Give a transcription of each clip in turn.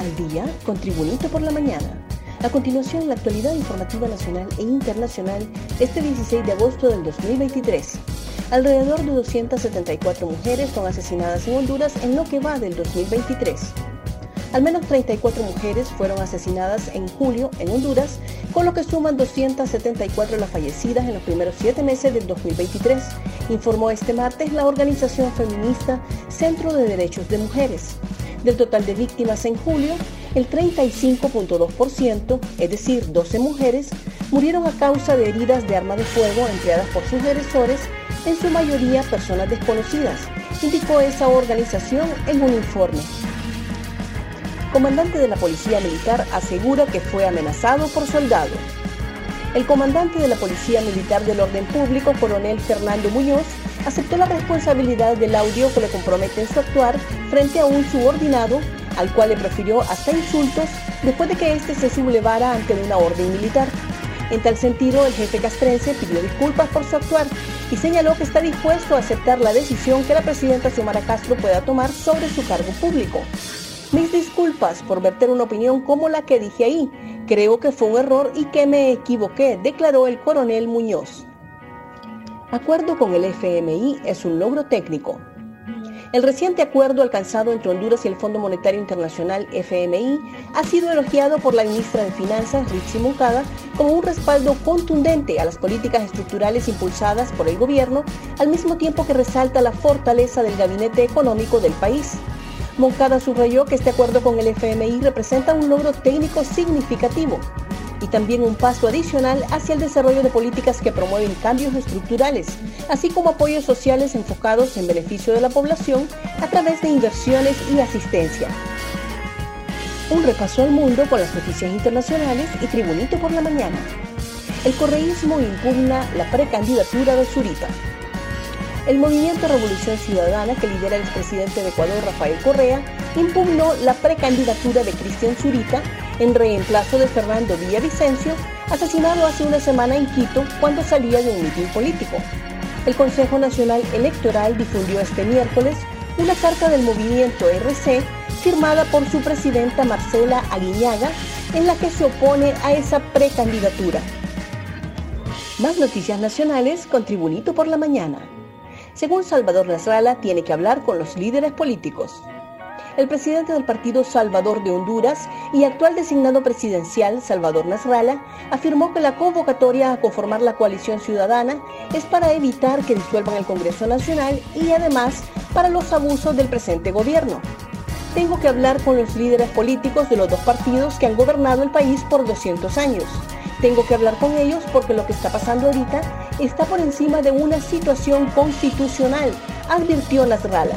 Al día con Tribunito por la mañana. A continuación, la actualidad informativa nacional e internacional este 16 de agosto del 2023. Alrededor de 274 mujeres son asesinadas en Honduras en lo que va del 2023. Al menos 34 mujeres fueron asesinadas en julio en Honduras, con lo que suman 274 las fallecidas en los primeros siete meses del 2023, informó este martes la organización feminista Centro de Derechos de Mujeres. Del total de víctimas en julio, el 35.2%, es decir, 12 mujeres, murieron a causa de heridas de arma de fuego empleadas por sus agresores, en su mayoría personas desconocidas, indicó esa organización en un informe. Comandante de la Policía Militar asegura que fue amenazado por soldados. El comandante de la Policía Militar del Orden Público, coronel Fernando Muñoz, aceptó la responsabilidad del audio que le compromete en su actuar frente a un subordinado al cual le profirió hasta insultos después de que éste se sublevara ante una orden militar. En tal sentido, el jefe castrense pidió disculpas por su actuar y señaló que está dispuesto a aceptar la decisión que la presidenta Xiomara Castro pueda tomar sobre su cargo público. Mis disculpas por verter una opinión como la que dije ahí. Creo que fue un error y que me equivoqué, declaró el coronel Muñoz. Acuerdo con el FMI es un logro técnico. El reciente acuerdo alcanzado entre Honduras y el Fondo Monetario Internacional FMI ha sido elogiado por la ministra de Finanzas, Richie Moncada, como un respaldo contundente a las políticas estructurales impulsadas por el gobierno, al mismo tiempo que resalta la fortaleza del gabinete económico del país. Moncada subrayó que este acuerdo con el FMI representa un logro técnico significativo y también un paso adicional hacia el desarrollo de políticas que promueven cambios estructurales, así como apoyos sociales enfocados en beneficio de la población a través de inversiones y asistencia. Un repaso al mundo con las noticias internacionales y Tribunito por la mañana. El correísmo impugna la precandidatura de Zurita. El movimiento Revolución Ciudadana que lidera el expresidente de Ecuador, Rafael Correa, impugnó la precandidatura de Cristian Zurita en reemplazo de Fernando Villavicencio, asesinado hace una semana en Quito cuando salía de un mitin político. El Consejo Nacional Electoral difundió este miércoles una carta del movimiento RC firmada por su presidenta Marcela Aguiñaga en la que se opone a esa precandidatura. Más noticias nacionales con Tribunito por la Mañana. Según Salvador Nasralla, tiene que hablar con los líderes políticos el presidente del Partido Salvador de Honduras y actual designado presidencial, Salvador Nasralla, afirmó que la convocatoria a conformar la coalición ciudadana es para evitar que disuelvan el Congreso Nacional y además para los abusos del presente gobierno. Tengo que hablar con los líderes políticos de los dos partidos que han gobernado el país por 200 años. Tengo que hablar con ellos porque lo que está pasando ahorita está por encima de una situación constitucional, advirtió Nasralla.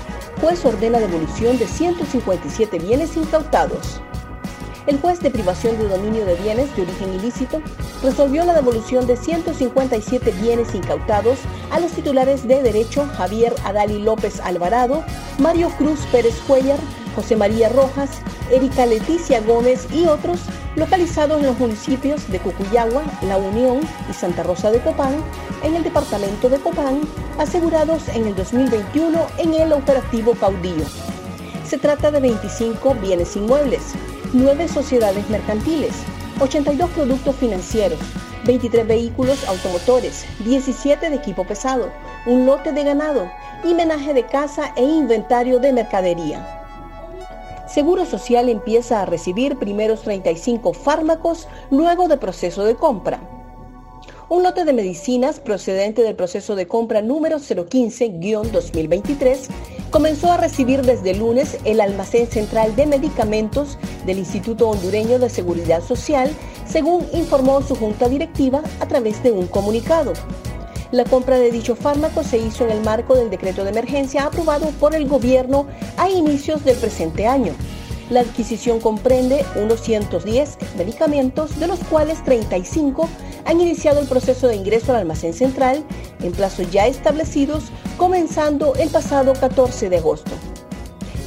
Juez ordena devolución de 157 bienes incautados. El juez de privación de dominio de bienes de origen ilícito resolvió la devolución de 157 bienes incautados a los titulares de derecho Javier Adali López Alvarado, Mario Cruz Pérez Cuellar, José María Rojas, Erika Leticia Gómez y otros localizados en los municipios de Cucuyagua, La Unión y Santa Rosa de Copán, en el departamento de Copán, asegurados en el 2021 en el operativo Caudillo. Se trata de 25 bienes inmuebles, 9 sociedades mercantiles, 82 productos financieros, 23 vehículos automotores, 17 de equipo pesado, un lote de ganado y menaje de casa e inventario de mercadería. Seguro Social empieza a recibir primeros 35 fármacos luego de proceso de compra. Un lote de medicinas procedente del proceso de compra número 015-2023 comenzó a recibir desde lunes el almacén central de medicamentos del Instituto Hondureño de Seguridad Social, según informó su junta directiva a través de un comunicado. La compra de dicho fármaco se hizo en el marco del decreto de emergencia aprobado por el gobierno a inicios del presente año. La adquisición comprende unos 110 medicamentos, de los cuales 35 han iniciado el proceso de ingreso al almacén central en plazos ya establecidos, comenzando el pasado 14 de agosto.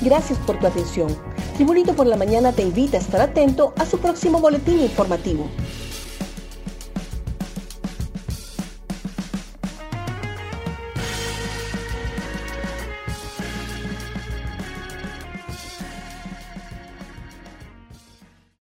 Gracias por tu atención. Tribunito por la Mañana te invita a estar atento a su próximo boletín informativo.